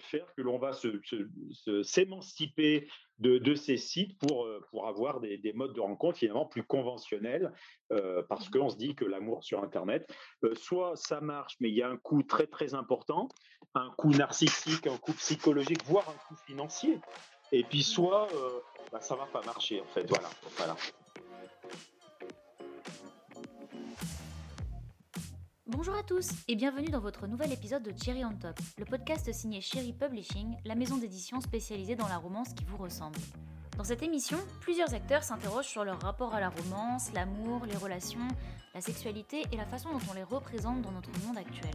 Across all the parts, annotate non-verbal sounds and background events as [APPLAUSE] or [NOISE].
faire que l'on va s'émanciper de, de, ces sites pour, pour avoir des, des, modes de rencontre finalement plus conventionnels, parce mmh qu'on se dit que l'amour sur Internet, soit ça marche, mais il y a un coût très très important, un coût narcissique, un coût psychologique, voire un coût financier. Et puis soit bah, ça va pas marcher en fait. Voilà. voilà. Bonjour à tous et bienvenue dans votre nouvel épisode de Cherry on Top, le podcast signé Cherry Publishing, la maison d'édition spécialisée dans la romance qui vous ressemble. Dans cette émission, plusieurs acteurs s'interrogent sur leur rapport à la romance, l'amour, les relations, la sexualité et la façon dont on les représente dans notre monde actuel.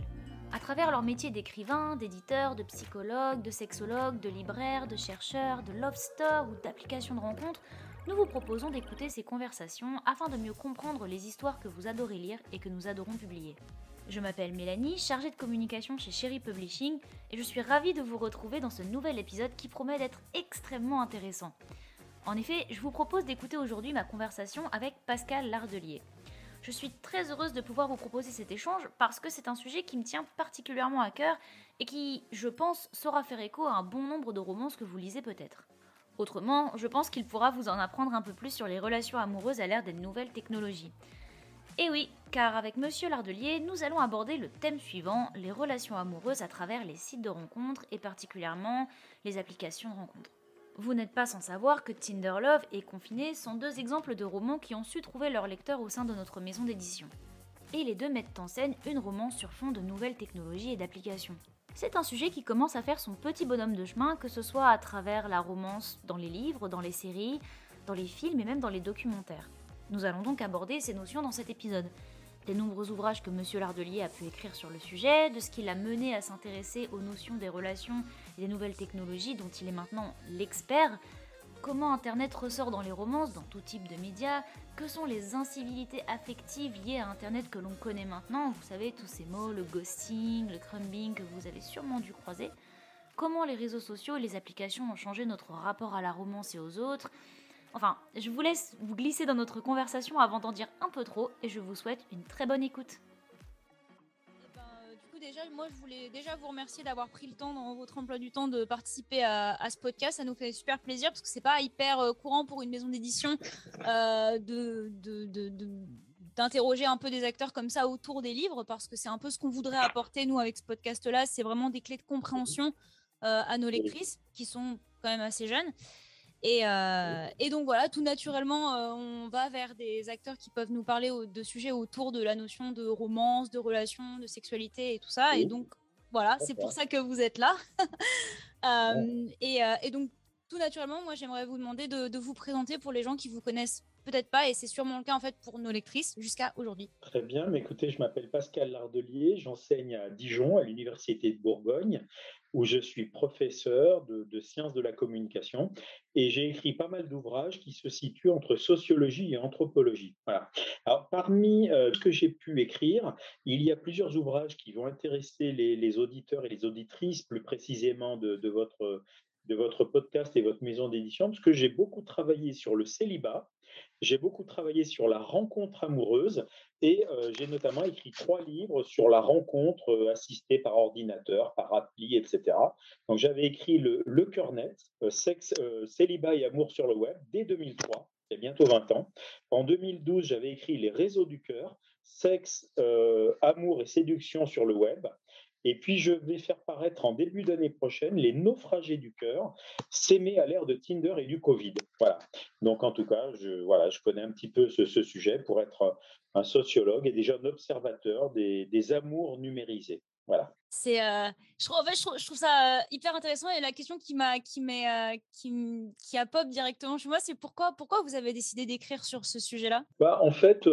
À travers leur métier d'écrivain, d'éditeur, de psychologue, de sexologue, de libraire, de chercheur, de love store ou d'application de rencontre, nous vous proposons d'écouter ces conversations afin de mieux comprendre les histoires que vous adorez lire et que nous adorons publier. Je m'appelle Mélanie, chargée de communication chez Cherry Publishing, et je suis ravie de vous retrouver dans ce nouvel épisode qui promet d'être extrêmement intéressant. En effet, je vous propose d'écouter aujourd'hui ma conversation avec Pascal Lardelier. Je suis très heureuse de pouvoir vous proposer cet échange parce que c'est un sujet qui me tient particulièrement à cœur et qui, je pense, saura faire écho à un bon nombre de romances que vous lisez peut-être. Autrement, je pense qu'il pourra vous en apprendre un peu plus sur les relations amoureuses à l'ère des nouvelles technologies. Et oui, car avec Monsieur Lardelier, nous allons aborder le thème suivant, les relations amoureuses à travers les sites de rencontres et particulièrement les applications de rencontres. Vous n'êtes pas sans savoir que Tinder Love et Confiné sont deux exemples de romans qui ont su trouver leur lecteur au sein de notre maison d'édition. Et les deux mettent en scène une romance sur fond de nouvelles technologies et d'applications. C'est un sujet qui commence à faire son petit bonhomme de chemin, que ce soit à travers la romance dans les livres, dans les séries, dans les films et même dans les documentaires. Nous allons donc aborder ces notions dans cet épisode. Des nombreux ouvrages que M. Lardelier a pu écrire sur le sujet, de ce qui l'a mené à s'intéresser aux notions des relations et des nouvelles technologies dont il est maintenant l'expert, comment Internet ressort dans les romances, dans tout type de médias, que sont les incivilités affectives liées à Internet que l'on connaît maintenant, vous savez, tous ces mots, le ghosting, le crumbing que vous avez sûrement dû croiser, comment les réseaux sociaux et les applications ont changé notre rapport à la romance et aux autres, Enfin, je vous laisse vous glisser dans notre conversation avant d'en dire un peu trop et je vous souhaite une très bonne écoute. Déjà, moi, je voulais déjà vous remercier d'avoir pris le temps dans votre emploi du temps de participer à, ce podcast. Ça nous fait super plaisir parce que c'est pas hyper euh, courant pour une maison d'édition euh, d'interroger un peu des acteurs comme ça autour des livres parce que c'est un peu ce qu'on voudrait apporter nous avec ce podcast là c'est vraiment des clés de compréhension à nos lectrices qui sont quand même assez jeunes euh, et, donc voilà, tout naturellement, euh, on va vers des acteurs qui peuvent nous parler de sujets autour de la notion de romance, de relation, de sexualité et tout ça. Et donc voilà, c'est pour ça que vous êtes là. [LAUGHS] Euh, et, donc tout naturellement, moi j'aimerais vous demander de, vous présenter pour les gens qui vous connaissent peut-être pas, et c'est sûrement le cas en fait pour nos lectrices jusqu'à aujourd'hui. Très bien, mais écoutez, je m'appelle Pascal Lardelier, j'enseigne à Dijon, à l'Université de Bourgogne, où je suis professeur de, sciences de la communication et j'ai écrit pas mal d'ouvrages qui se situent entre sociologie et anthropologie. Alors, parmi euh, ce que j'ai pu écrire, il y a plusieurs ouvrages qui vont intéresser les, auditeurs et les auditrices, plus précisément de, votre, de votre podcast et votre maison d'édition, parce que j'ai beaucoup travaillé sur le célibat, j'ai beaucoup travaillé sur la rencontre amoureuse et euh, j'ai notamment écrit trois livres sur la rencontre euh, assistée par ordinateur, par appli, etc. Donc j'avais écrit le, le cœur net, euh, sexe, célibat et amour sur le web dès 2003, il y a bientôt 20 ans. En 2012, j'avais écrit les réseaux du cœur, sexe, amour et séduction sur le web. Et puis, je vais faire paraître en début d'année prochaine les naufragés du cœur, s'aimer à l'ère de Tinder et du Covid. Voilà. Donc, en tout cas, je, connais un petit peu ce, sujet pour être un sociologue et déjà un observateur des amours numérisés. Voilà. C'est, euh, je, trouve, en fait, je, trouve, ça euh, hyper intéressant et la question qui m'a, qui m'est, euh, qui, qui, a pop directement chez moi, c'est pourquoi, pourquoi vous avez décidé d'écrire sur ce sujet-là? Bah, En fait,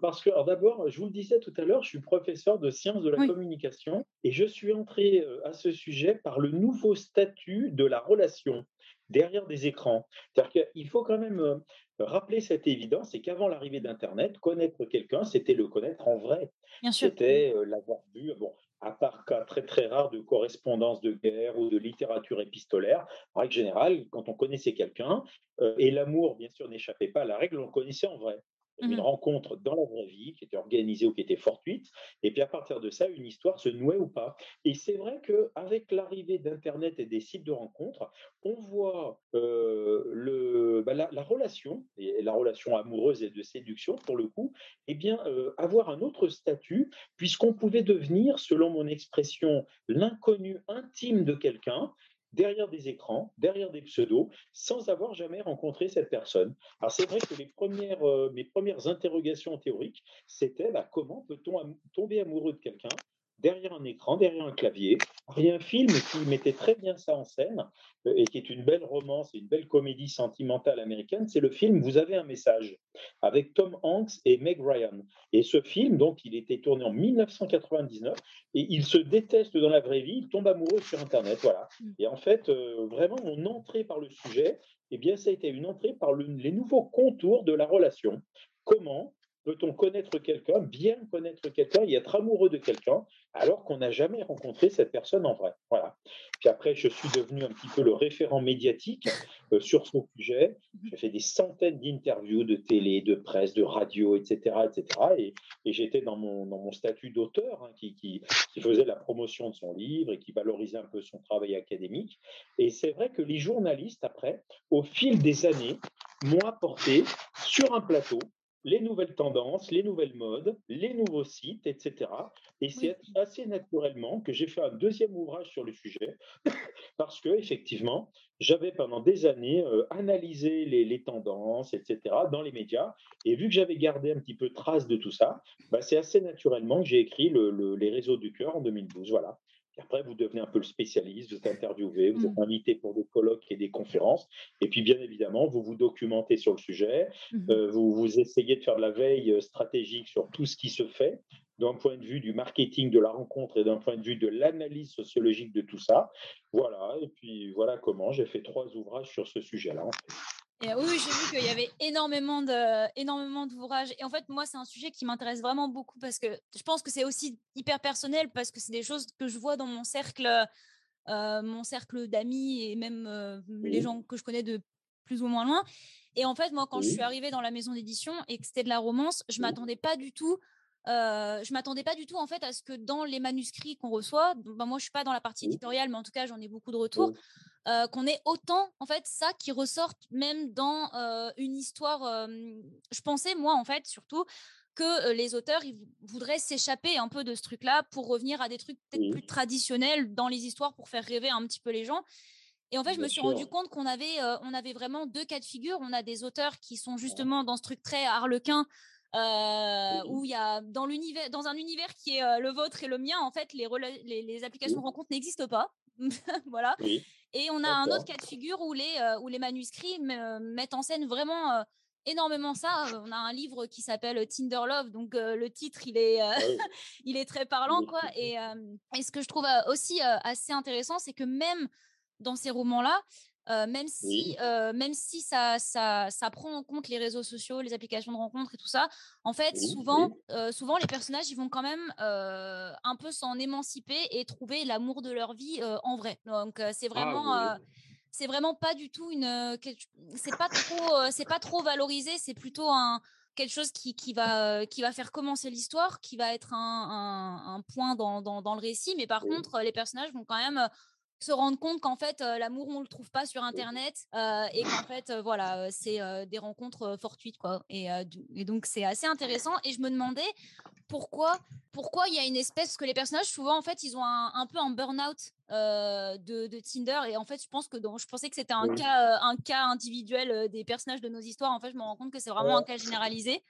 parce que, d'abord, je vous le disais tout à l'heure, je suis professeur de sciences de la communication et je suis entré à ce sujet par le nouveau statut de la relation derrière des écrans. C'est-à-dire qu'il faut quand même rappeler cette évidence, c'est qu'avant l'arrivée d'Internet, connaître quelqu'un, c'était le connaître en vrai. C'était l'avoir vu. Bon, à part cas très très rares de correspondance de guerre ou de littérature épistolaire, règle générale, quand on connaissait quelqu'un, euh, et l'amour bien sûr n'échappait pas à la règle, on le connaissait en vrai. Une mmh rencontre dans la vraie vie qui était organisée ou qui était fortuite. Et puis à partir de ça, une histoire se nouait ou pas. Et c'est vrai qu'avec l'arrivée d'Internet et des sites de rencontres, on voit euh, le, bah, la, relation, et la relation amoureuse et de séduction pour le coup, eh bien, euh, avoir un autre statut, puisqu'on pouvait devenir, selon mon expression, l'inconnu intime de quelqu'un derrière des écrans, derrière des pseudos, sans avoir jamais rencontré cette personne. Alors c'est vrai que premières, euh, mes premières interrogations théoriques, c'était bah, comment peut-on tomber amoureux de quelqu'un derrière un écran, derrière un clavier. Il y a un film qui mettait très bien ça en scène euh, et qui est une belle romance et une belle comédie sentimentale américaine. C'est le film Vous avez un message avec Tom Hanks et Meg Ryan. Et ce film, donc, il était tourné en 1999 et il se déteste dans la vraie vie, il tombe amoureux sur Internet. Voilà. Mm. Et en fait, euh, vraiment, mon entrée par le sujet, eh bien, ça a été une entrée par les nouveaux contours de la relation. Comment peut-on connaître quelqu'un, bien connaître quelqu'un et être amoureux de quelqu'un alors qu'on n'a jamais rencontré cette personne en vrai? Voilà. Puis après, je suis devenu un petit peu le référent médiatique euh, sur ce sujet. J'ai fait des centaines d'interviews de télé, de presse, de radio, etc. etc. Et, j'étais dans mon, dans mon statut d'auteur hein, qui, qui, qui, faisait la promotion de son livre et qui valorisait un peu son travail académique. Et c'est vrai que les journalistes, après, au fil des années, m'ont apporté sur un plateau les nouvelles tendances, les nouvelles modes, les nouveaux sites, etc. Et c'est assez naturellement que j'ai fait un deuxième ouvrage sur le sujet, [LAUGHS] parce que effectivement, j'avais pendant des années euh, analysé les, tendances, etc. dans les médias, et vu que j'avais gardé un petit peu trace de tout ça, bah, c'est assez naturellement que j'ai écrit les réseaux du cœur en 2012. Voilà après, vous devenez un peu le spécialiste, vous êtes interviewé, vous êtes mmh. invité pour des colloques et des conférences. Et puis, bien évidemment, vous vous documentez sur le sujet. Mmh. Euh, vous, vous essayez de faire de la veille euh, stratégique sur tout ce qui se fait, d'un point de vue du marketing de la rencontre et d'un point de vue de l'analyse sociologique de tout ça. Voilà. Et puis, voilà comment j'ai fait trois ouvrages sur ce sujet-là. Et oui, j'ai vu qu'il y avait énormément de, énormément d'ouvrages. Et en fait, moi, c'est un sujet qui m'intéresse vraiment beaucoup parce que je pense que c'est aussi hyper personnel parce que c'est des choses que je vois dans mon cercle, euh, mon cercle d'amis et même euh, les gens que je connais de plus ou moins loin. Et en fait, moi, quand je suis arrivée dans la maison d'édition et que c'était de la romance, je m'attendais pas du tout. Euh, je m'attendais pas du tout en fait à ce que dans les manuscrits qu'on reçoit, ben, moi je suis pas dans la partie éditoriale, mais en tout cas j'en ai beaucoup de retours. Euh, qu'on ait autant en fait ça qui ressorte même dans euh, une histoire. je pensais moi en fait surtout que les auteurs ils voudraient s'échapper un peu de ce truc-là pour revenir à des trucs peut-être plus traditionnels dans les histoires pour faire rêver un petit peu les gens. Et en fait, je me suis rendu compte qu'on avait, on avait vraiment deux cas de figure. On a des auteurs qui sont justement dans ce truc très harlequin, où il y a dans l'univers, dans un univers qui est le vôtre et le mien, en fait, les, les, applications de rencontre n'existent pas. [LAUGHS] voilà. Et on a un autre cas de figure où les, euh, où les manuscrits euh, mettent en scène vraiment euh, énormément ça. On a un livre qui s'appelle Tinder Love, donc le titre, il est, ah [LAUGHS] il est très parlant. quoi. Et, et, ce que je trouve aussi assez intéressant, c'est que même dans ces romans-là, même si, même si ça, ça, ça, prend en compte les réseaux sociaux, les applications de rencontres et tout ça, en fait, souvent, souvent, les personnages, ils vont quand même un peu s'en émanciper et trouver l'amour de leur vie en vrai. Donc, c'est ah vraiment... c'est vraiment pas du tout une c'est pas trop c'est pas trop valorisé c'est plutôt un quelque chose qui, qui, va, qui va faire commencer l'histoire, qui va être un, un, un point dans, dans, dans, le récit. Mais par contre, les personnages vont quand même se rendre compte qu'en fait l'amour on le trouve pas sur internet et qu'en fait voilà c'est des rencontres fortuites quoi et, et donc c'est assez intéressant et je me demandais pourquoi pourquoi il y a une espèce parce que les personnages souvent en fait ils ont un, un peu un burn-out de, de, Tinder et en fait je pense que je pensais que c'était un cas un cas individuel des personnages de nos histoires en fait je me rends compte que c'est vraiment un cas généralisé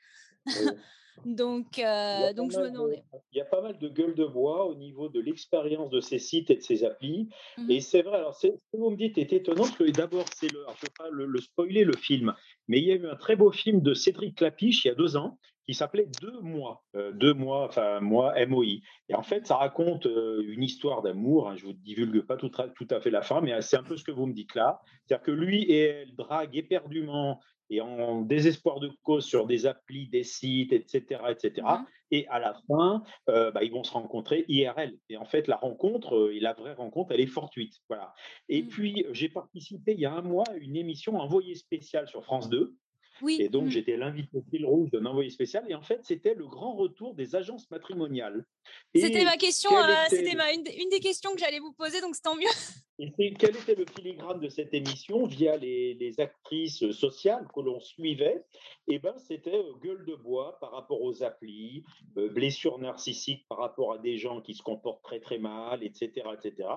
[LAUGHS] Donc, euh, donc je me demandais. Il y a pas mal de gueules de bois au niveau de l'expérience de ces sites et de ces applis. Mmh et c'est vrai, alors ce que vous me dites est étonnant, parce que d'abord, c'est le, je ne veux pas le, spoiler le film, mais il y a eu un très beau film de Cédric Clapiche il y a deux ans qui s'appelait Deux mois, euh, deux mois, enfin moi MOI. Et en fait, ça raconte euh, une histoire d'amour. Hein, je vous divulgue pas tout, tout, à fait la fin, mais c'est un peu ce que vous me dites là. C'est-à-dire que lui et elle draguent éperdument et en désespoir de cause sur des applis, des sites, etc. etc. Mmh et à la fin, euh, bah, ils vont se rencontrer IRL. Et en fait, la rencontre, euh, et la vraie rencontre, elle est fortuite. Voilà. Et mmh. puis, j'ai participé il y a un mois à une émission envoyée spéciale sur France 2 Oui. Et donc, mmh. j'étais l'invité fil rouge d'un envoyé spécial. Et en fait, c'était le grand retour des agences matrimoniales. C'était ma question, euh, c'était une, une, des questions que j'allais vous poser, donc c'est tant mieux. [LAUGHS] Et quel était le filigrane de cette émission? Via les, les actrices sociales que l'on suivait Eh ben, c'était euh, gueule de bois par rapport aux applis, euh, blessures narcissiques par rapport à des gens qui se comportent très très mal, etc., etc.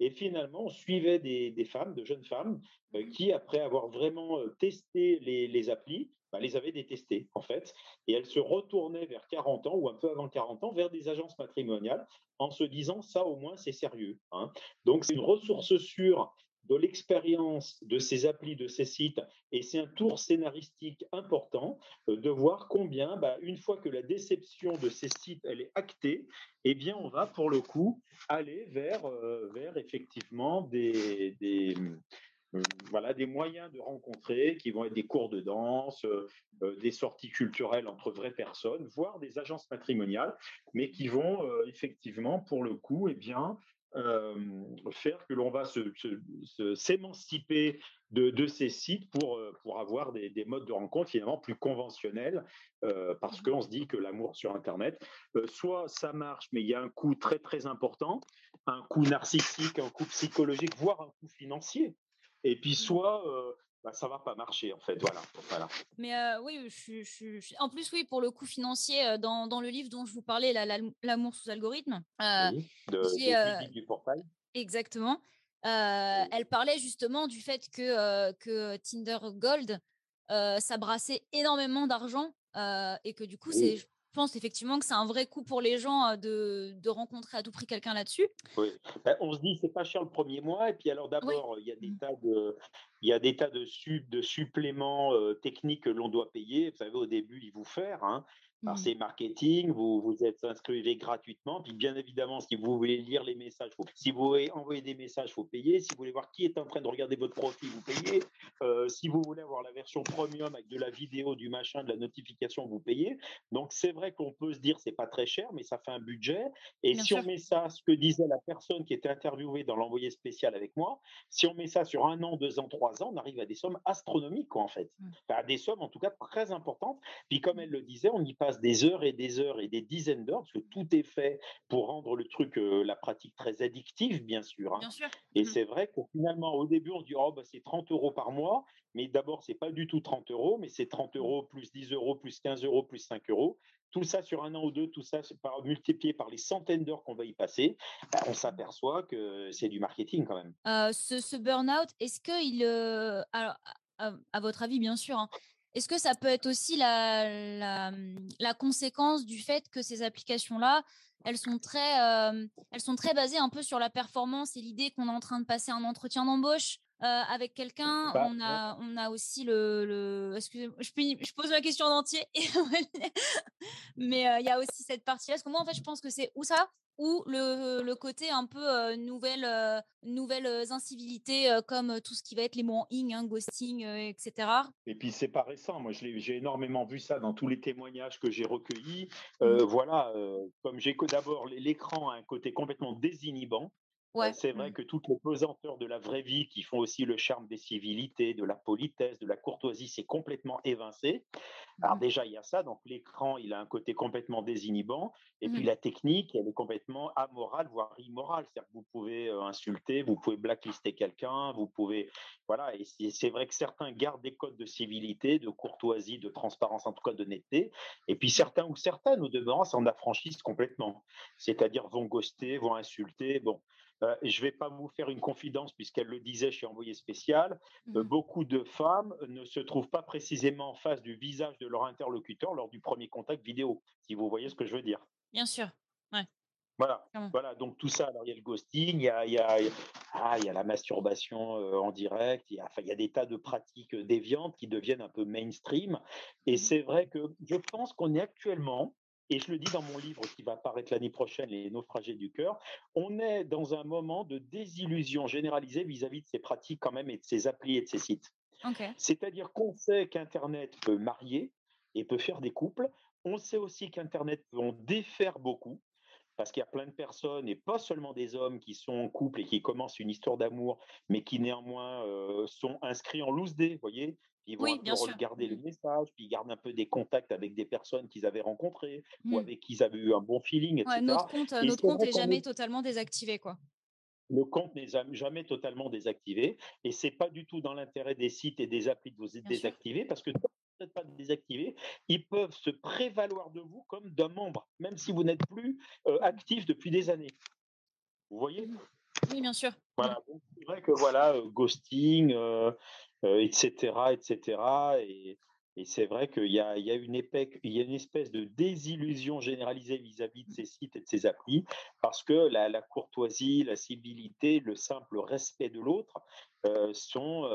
Et finalement, on suivait des, femmes, de jeunes femmes, euh, qui, après avoir vraiment testé les, les applis, bah, les avaient détestées, en fait. Et elles se retournaient vers 40 ans, ou un peu avant 40 ans, vers des agences matrimoniales, en se disant, ça au moins, c'est sérieux. Hein. Donc, c'est une ressource sûre de l'expérience de ces applis, de ces sites, et c'est un tour scénaristique important euh, de voir combien, bah, une fois que la déception de ces sites elle est actée, eh bien on va pour le coup aller vers, euh, vers effectivement des, des euh, voilà, des moyens de rencontrer qui vont être des cours de danse, des sorties culturelles entre vraies personnes, voire des agences matrimoniales, mais qui vont effectivement, pour le coup, eh bien, faire que l'on va s'émanciper de, de, ces sites pour, pour avoir des, des, modes de rencontre finalement plus conventionnels, parce mmh qu'on se dit que l'amour sur Internet, soit ça marche, mais il y a un coût très très important, un coût narcissique, un coût psychologique, voire un coût financier. Et puis mmh soit bah, ça va pas marcher en fait. Voilà. voilà. Mais oui, je, je, en plus, oui, pour le coût financier, dans, dans le livre dont je vous parlais, L'amour sous algorithme, oui, de, du portail. Exactement. Elle parlait justement du fait que, que Tinder Gold, ça brassait énormément d'argent et que du coup, c'est je pense effectivement que c'est un vrai coup pour les gens de, de rencontrer à tout prix quelqu'un là-dessus. Oui. Ben, on se dit c'est pas cher le premier mois et puis alors d'abord il y a des mmh. tas de il y a des tas de, de suppléments techniques que l'on doit payer. Vous savez au début ils vous faire hein. Alors, mmh. c'est marketing, vous vous êtes inscrit gratuitement. Puis, bien évidemment, si vous voulez lire les messages, faut, si vous voulez envoyer des messages, il faut payer. Si vous voulez voir qui est en train de regarder votre profil, vous payez. Euh, si vous voulez avoir la version premium avec de la vidéo, du machin, de la notification, vous payez. Donc, c'est vrai qu'on peut se dire c'est pas très cher, mais ça fait un budget. Et si on met ça, ce que disait la personne qui était interviewée dans l'envoyé spécial avec moi, si on met ça sur un an, deux ans, trois ans, on arrive à des sommes astronomiques, quoi, en fait. Mmh. Enfin, à des sommes, en tout cas, très importantes. Puis, comme mmh. elle le disait, on y passe des heures et des heures et des dizaines d'heures, parce que tout est fait pour rendre le truc, euh, la pratique très addictive, bien sûr. Hein. Et mmh c'est vrai que finalement, au début, on dit, oh, bah, c'est 30 euros par mois, mais d'abord, c'est pas du tout 30 euros, mais c'est 30 mmh. euros plus 10 euros plus 15 euros plus 5 euros. Tout ça sur un an ou deux, tout ça par, multiplié par les centaines d'heures qu'on va y passer, bah, on s'aperçoit que c'est du marketing quand même. Euh, ce, ce burn-out, est-ce qu'il, euh, alors, à, votre avis, bien sûr, hein, est-ce que ça peut être aussi la, mmh, la, conséquence du fait que ces applications-là, elles sont très, elles sont très basées un peu sur la performance et l'idée qu'on est en train de passer un entretien d'embauche? Avec quelqu'un. Bah, on a, on a aussi le, le excusez je, je pose la question en entier, [LAUGHS] mais il y a aussi cette partie-là. Parce que moi, en fait, je pense que c'est où ça ou le, le, côté un peu nouvelle, nouvelles incivilités comme tout ce qui va être les mots en ing, hein, ghosting, etc. Et puis c'est pas récent, moi j'ai énormément vu ça dans tous les témoignages que j'ai recueillis. Mmh. Voilà, comme j'ai que d'abord l'écran a un côté complètement désinhibant, c'est vrai mmh. que toutes les pesanteurs de la vraie vie qui font aussi le charme des civilités, de la politesse, de la courtoisie, c'est complètement évincé. Alors mmh. déjà, il y a ça, donc l'écran, il a un côté complètement désinhibant, et puis mmh. la technique, elle est complètement amorale, voire immorale. C'est-à-dire que vous pouvez insulter, vous pouvez blacklister quelqu'un, vous pouvez... Voilà, et c'est vrai que certains gardent des codes de civilité, de courtoisie, de transparence, en tout cas de netteté, et puis certains ou certaines, au demeurant, s'en affranchissent complètement. C'est-à-dire vont ghoster, vont insulter, bon... Euh, je ne vais pas vous faire une confidence puisqu'elle le disait chez Envoyé spécial. Euh, mmh beaucoup de femmes ne se trouvent pas précisément en face du visage de leur interlocuteur lors du premier contact vidéo, si vous voyez ce que je veux dire. Bien sûr. Ouais. Voilà, voilà, donc tout ça, alors il y a le ghosting, il y a, il y a, ah, il y a la masturbation euh, en direct, il y, a, enfin, il y a des tas de pratiques déviantes qui deviennent un peu mainstream. Et mmh c'est vrai que je pense qu'on est actuellement, et je le dis dans mon livre qui va apparaître l'année prochaine, Les naufragés du cœur, on est dans un moment de désillusion généralisée vis-à-vis de ces pratiques quand même et de ces applis et de ces sites. C'est-à-dire qu'on sait qu'Internet peut marier et peut faire des couples. On sait aussi qu'Internet peut en défaire beaucoup parce qu'il y a plein de personnes, et pas seulement des hommes qui sont en couple et qui commencent une histoire d'amour, mais qui néanmoins euh, sont inscrits en loose day, vous voyez, ils vont regarder le mmh. message, puis ils gardent un peu des contacts avec des personnes qu'ils avaient rencontrées ou mmh. avec qui ils avaient eu un bon feeling, etc. notre compte, notre compte est jamais totalement désactivé, quoi. Le compte n'est jamais totalement désactivé et c'est pas du tout dans l'intérêt des sites et des applis de vous désactiver parce que vous n'êtes pas désactivé, ils peuvent se prévaloir de vous comme d'un membre, même si vous n'êtes plus actif depuis des années. Vous voyez? Mmh. Oui, bien sûr. Voilà, c'est vrai que voilà, ghosting, etc., etc. Et, et c'est vrai qu'il y a, il y, a une il y a une espèce de désillusion généralisée vis-à-vis de ces sites et de ces applis, parce que la, la courtoisie, la civilité, le simple respect de l'autre sont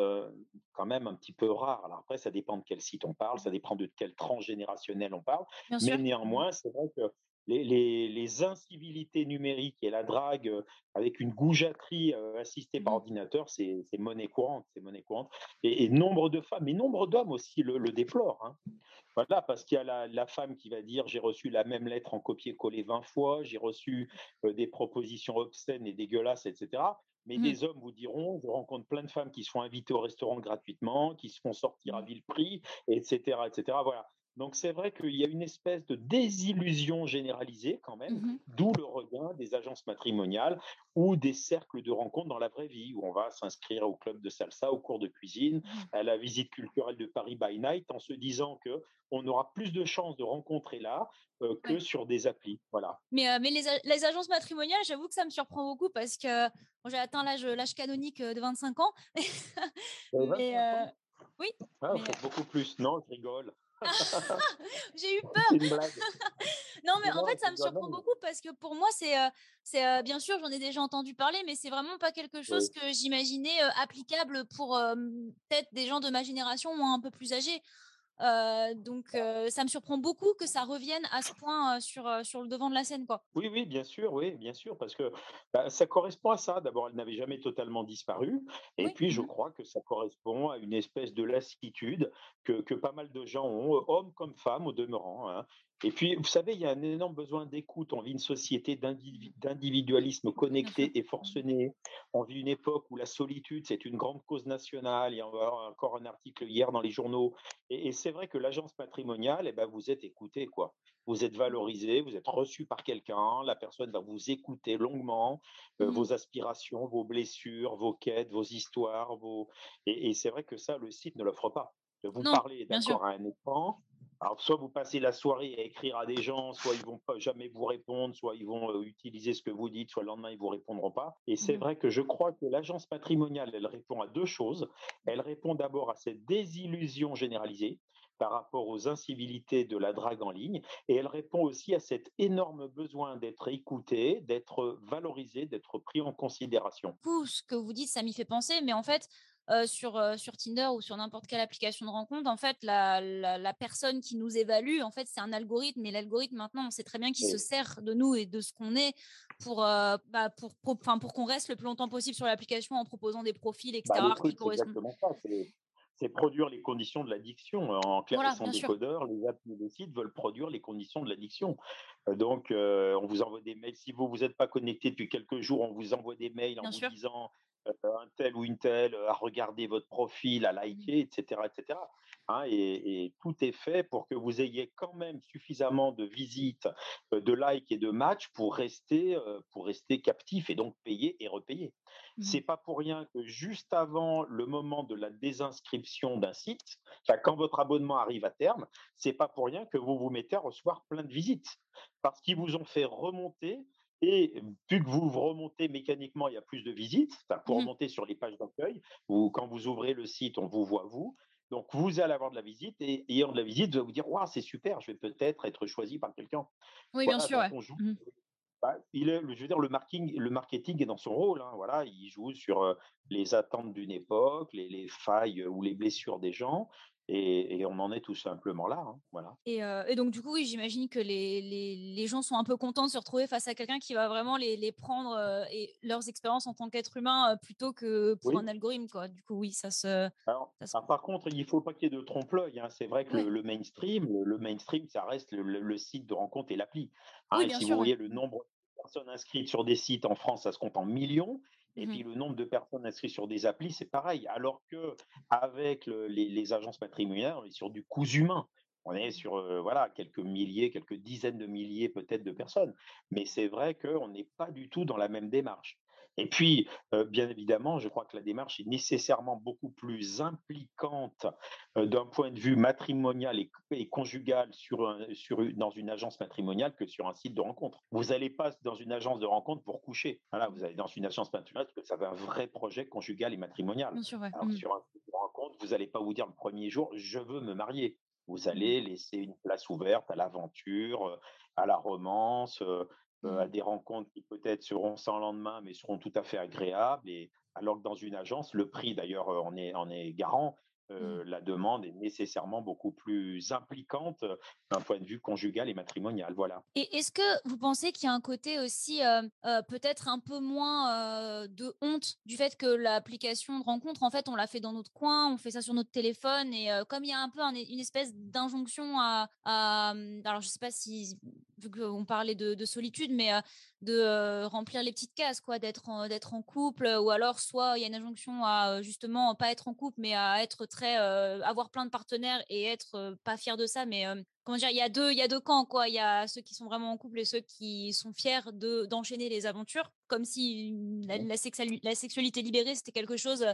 quand même un petit peu rares. Alors après, ça dépend de quel site on parle, ça dépend de quel transgénérationnel on parle, mais néanmoins, c'est vrai que les, incivilités numériques et la drague avec une goujaterie assistée par mmh ordinateur, c'est monnaie courante, c'est monnaie courante. Et, nombre de femmes, et nombre d'hommes aussi le, déplorent. Hein. Voilà, parce qu'il y a la, femme qui va dire j'ai reçu la même lettre en copier-coller 20 fois, j'ai reçu des propositions obscènes et dégueulasses, etc. Mais mmh. des hommes vous diront, je rencontre plein de femmes qui sont invitées au restaurant gratuitement, qui se font sortir à mmh. vil prix, etc., etc. Voilà. Donc c'est vrai qu'il y a une espèce de désillusion généralisée quand même, mmh d'où le regain des agences matrimoniales ou des cercles de rencontres dans la vraie vie, où on va s'inscrire au club de salsa, au cours de cuisine, mmh. à la visite culturelle de Paris by Night, en se disant que on aura plus de chances de rencontrer là euh, que sur des applis. Voilà. Mais, euh, mais les, agences matrimoniales, j'avoue que ça me surprend beaucoup parce que j'ai atteint l'âge canonique euh, de 25 ans. [LAUGHS] mais, oui. Ah, beaucoup plus. Non, je rigole. [LAUGHS] J'ai eu peur. [LAUGHS] non, mais en fait, ça me surprend beaucoup parce que pour moi, c'est, c'est bien sûr, j'en ai déjà entendu parler, mais c'est vraiment pas quelque chose que j'imaginais applicable pour peut-être des gens de ma génération ou un peu plus âgés donc ça me surprend beaucoup que ça revienne à ce point sur, sur le devant de la scène. Quoi. Oui, oui, bien sûr, oui, bien sûr, parce que bah, ça correspond à ça. D'abord, elle n'avait jamais totalement disparu, et puis je mmh crois que ça correspond à une espèce de lassitude que, que pas mal de gens ont, hommes comme femmes au demeurant. Hein. Et puis, vous savez, il y a un énorme besoin d'écoute. On vit une société d'individualisme connecté et forcené. On vit une époque où la solitude, c'est une grande cause nationale. Il y a encore un article hier dans les journaux. Et, c'est vrai que l'agence patrimoniale, eh ben, vous êtes écouté, quoi. Vous êtes valorisé, vous êtes reçu par quelqu'un. La personne va vous écouter longuement, euh, mmh vos aspirations, vos blessures, vos quêtes, vos histoires. Vos... Et, c'est vrai que ça, le site ne l'offre pas. Vous parlez d'accord à un écran, alors, soit vous passez la soirée à écrire à des gens, soit ils vont pas jamais vous répondre, soit ils vont utiliser ce que vous dites, soit le lendemain ils vous répondront pas. Et c'est mmh vrai que je crois que l'agence patrimoniale, elle répond à deux choses. Elle répond d'abord à cette désillusion généralisée par rapport aux incivilités de la drague en ligne, et elle répond aussi à cet énorme besoin d'être écouté, d'être valorisé, d'être pris en considération. Tout ce que vous dites, ça m'y fait penser, mais en fait, sur, sur Tinder ou sur n'importe quelle application de rencontre, en fait, la, la, personne qui nous évalue, en fait, c'est un algorithme. Et l'algorithme, maintenant, on sait très bien qu'il se sert de nous et de ce qu'on est pour, bah, pour, pour, pour qu'on reste le plus longtemps possible sur l'application en proposant des profils, etc. Bah, qui correspondent. C'est produire les conditions de l'addiction. En clair, voilà, sont décodeurs, les apps les sites veulent produire les conditions de l'addiction. Donc, on vous envoie des mails. Si vous vous êtes pas connecté depuis quelques jours, on vous envoie des mails en vous disant un tel ou une telle à regarder votre profil, à mmh. liker, etc. etc. Hein, et, tout est fait pour que vous ayez quand même suffisamment de visites, de likes et de matchs pour rester, pour rester captif et donc payer et repayer. Mmh. C'est pas pour rien que juste avant le moment de la désinscription d'un site, quand votre abonnement arrive à terme, c'est pas pour rien que vous vous mettez à recevoir plein de visites parce qu'ils vous ont fait remonter et plus que vous remontez mécaniquement, il y a plus de visites. pour mmh remonter sur les pages d'accueil, ou quand vous ouvrez le site, on vous voit vous. Donc, vous allez avoir de la visite et ayant de la visite, vous allez vous dire Waouh, c'est super, je vais peut-être être choisi par quelqu'un. Oui, bien sûr. Mmh bah, il est, je veux dire, le marketing, le marketing est dans son rôle. Hein, voilà, il joue sur les attentes d'une époque, les, les, failles ou les blessures des gens. Et, on en est tout simplement là. Hein, voilà. Et, et, donc, du coup, oui, j'imagine que les, les, les, gens sont un peu contents de se retrouver face à quelqu'un qui va vraiment les, les prendre et leurs expériences en tant qu'être humain plutôt que pour un algorithme. Quoi. Du coup, oui, ça se. Alors, ah, par contre, il ne faut pas qu'il y ait de trompe-l'œil. Hein. C'est vrai que le, mainstream, le, mainstream, ça reste le, site de rencontre et l'appli. Hein. si vous voyez le nombre de personnes inscrites sur des sites en France, ça se compte en millions. Et puis le nombre de personnes inscrites sur des applis, c'est pareil. Alors que avec les, les, agences matrimoniales, on est sur du coût humain. On est sur voilà quelques milliers, quelques dizaines de milliers peut-être de personnes. Mais c'est vrai qu'on n'est pas du tout dans la même démarche. Et puis, bien évidemment, je crois que la démarche est nécessairement beaucoup plus impliquante d'un point de vue matrimonial et, conjugal sur, sur, dans une agence matrimoniale que sur un site de rencontre. Vous n'allez pas dans une agence de rencontre pour coucher. Voilà, vous allez dans une agence matrimoniale parce que ça va un vrai projet conjugal et matrimonial. Bien sûr, Alors, mmh. sur un site de rencontre, vous n'allez pas vous dire le premier jour, je veux me marier. Vous allez laisser une place ouverte à l'aventure, à la romance, à mmh. des rencontres qui peut-être seront sans lendemain, mais seront tout à fait agréables. Et alors que dans une agence, le prix d'ailleurs en est, en est garant, Mmh. la demande est nécessairement beaucoup plus impliquante d'un point de vue conjugal et matrimonial. Voilà. Et est-ce que vous pensez qu'il y a un côté aussi peut-être un peu moins de honte du fait que l'application de rencontre, en fait, on l'a fait dans notre coin, on fait ça sur notre téléphone et comme il y a un peu une espèce d'injonction à, mmh, alors je sais pas si vu qu'on parlait de, solitude, mais de remplir les petites cases, quoi, d'être en, d'être en couple, ou alors soit il y a une injonction à justement pas être en couple, mais à être très avoir plein de partenaires et être pas fier de ça, mais comment dire, il y a deux, il y a deux camps, quoi. Il y a ceux qui sont vraiment en couple et ceux qui sont fiers de d'enchaîner les aventures, comme si la sexualité libérée c'était quelque chose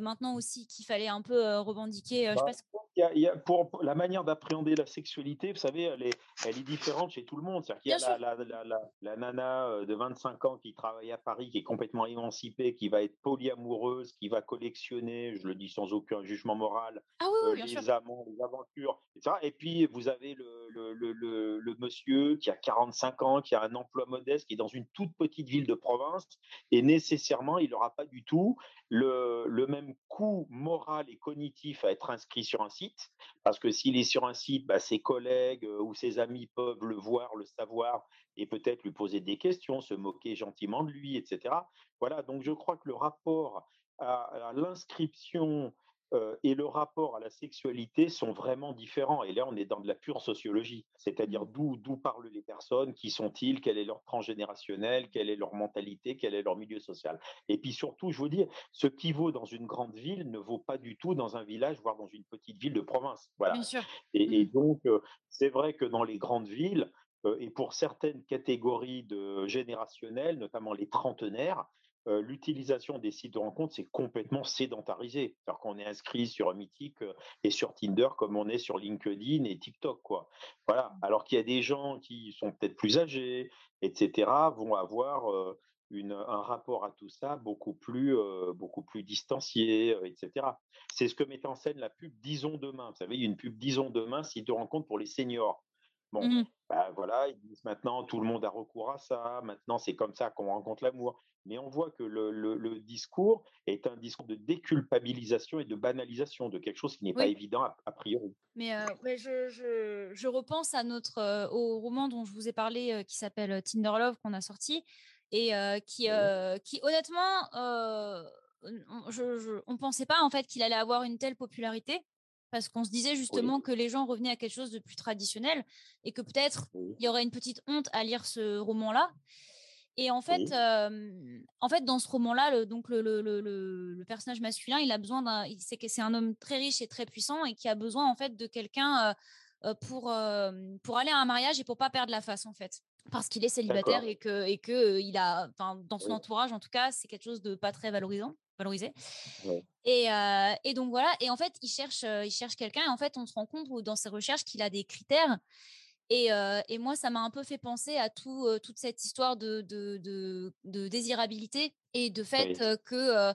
maintenant aussi qu'il fallait un peu revendiquer. je bah, y a, pour la manière d'appréhender la sexualité, vous savez, elle est, elle est différente chez tout le monde. C'est-à-dire qu'il y a la, la, la, la, nana de 25 ans qui travaille à Paris, qui est complètement émancipée, qui va être polyamoureuse, qui va collectionner, je le dis sans aucun jugement moral, ah les amants, les aventures, etc. Et puis, vous avez le, le, le, le, monsieur qui a 45 ans, qui a un emploi modeste, qui est dans une toute petite ville de province, et nécessairement, il n'aura pas du tout le, le même coût moral et cognitif à être inscrit sur un site, parce que s'il est sur un site, bah, ses collègues euh, ou ses amis peuvent le voir, le savoir, et peut-être lui poser des questions, se moquer gentiment de lui, etc. Voilà, donc je crois que le rapport à l'inscription euh, et le rapport à la sexualité sont vraiment différents. Et là, on est dans de la pure sociologie, c'est-à-dire d'où, d'où parlent les personnes, qui sont-ils, quel est leur transgénérationnel, quelle est leur mentalité, quel est leur milieu social. Et puis surtout, je vous dis, ce qui vaut dans une grande ville ne vaut pas du tout dans un village, voire dans une petite ville de province. Voilà. Bien sûr. Et, mmh. donc, euh, c'est vrai que dans les grandes villes, euh, et pour certaines catégories de générationnelles, notamment les trentenaires, l'utilisation des sites de rencontres, c'est complètement sédentarisé. Alors qu'on est inscrit sur Mythique et sur Tinder comme on est sur LinkedIn et TikTok, quoi. Voilà. Alors qu'il y a des gens qui sont peut-être plus âgés, etc., vont avoir une, un rapport à tout ça beaucoup plus, beaucoup plus distancié, etc. C'est ce que met en scène la pub Disons demain. Vous savez, il y a une pub Disons demain, site de rencontre pour les seniors. Bon, mmh bah, voilà, ils disent maintenant tout le monde a recours à ça, maintenant c'est comme ça qu'on rencontre l'amour. Mais on voit que le, le, discours est un discours de déculpabilisation et de banalisation de quelque chose qui n'est pas évident a, priori. Mais je, je, je, repense à notre, au roman dont je vous ai parlé qui s'appelle Tinder Love qu'on a sorti et qui, qui honnêtement, je, on ne pensait pas en fait qu'il allait avoir une telle popularité parce qu'on se disait justement que les gens revenaient à quelque chose de plus traditionnel et que peut-être il y aurait une petite honte à lire ce roman-là. Et en fait, en fait, dans ce roman-là, le, donc le, le, le, personnage masculin, il a besoin d'un, c'est que c'est un homme très riche et très puissant et qui a besoin en fait de quelqu'un pour pour aller à un mariage et pour pas perdre la face en fait, parce qu'il est célibataire et que et que il a, dans son entourage en tout cas, c'est quelque chose de pas très valorisant valorisé. Et, et, donc voilà, et en fait, il cherche, il cherche quelqu'un, et en fait, on se rend compte dans ses recherches qu'il a des critères. Et, et moi, ça m'a un peu fait penser à tout, toute cette histoire de, de, de, désirabilité et de fait que,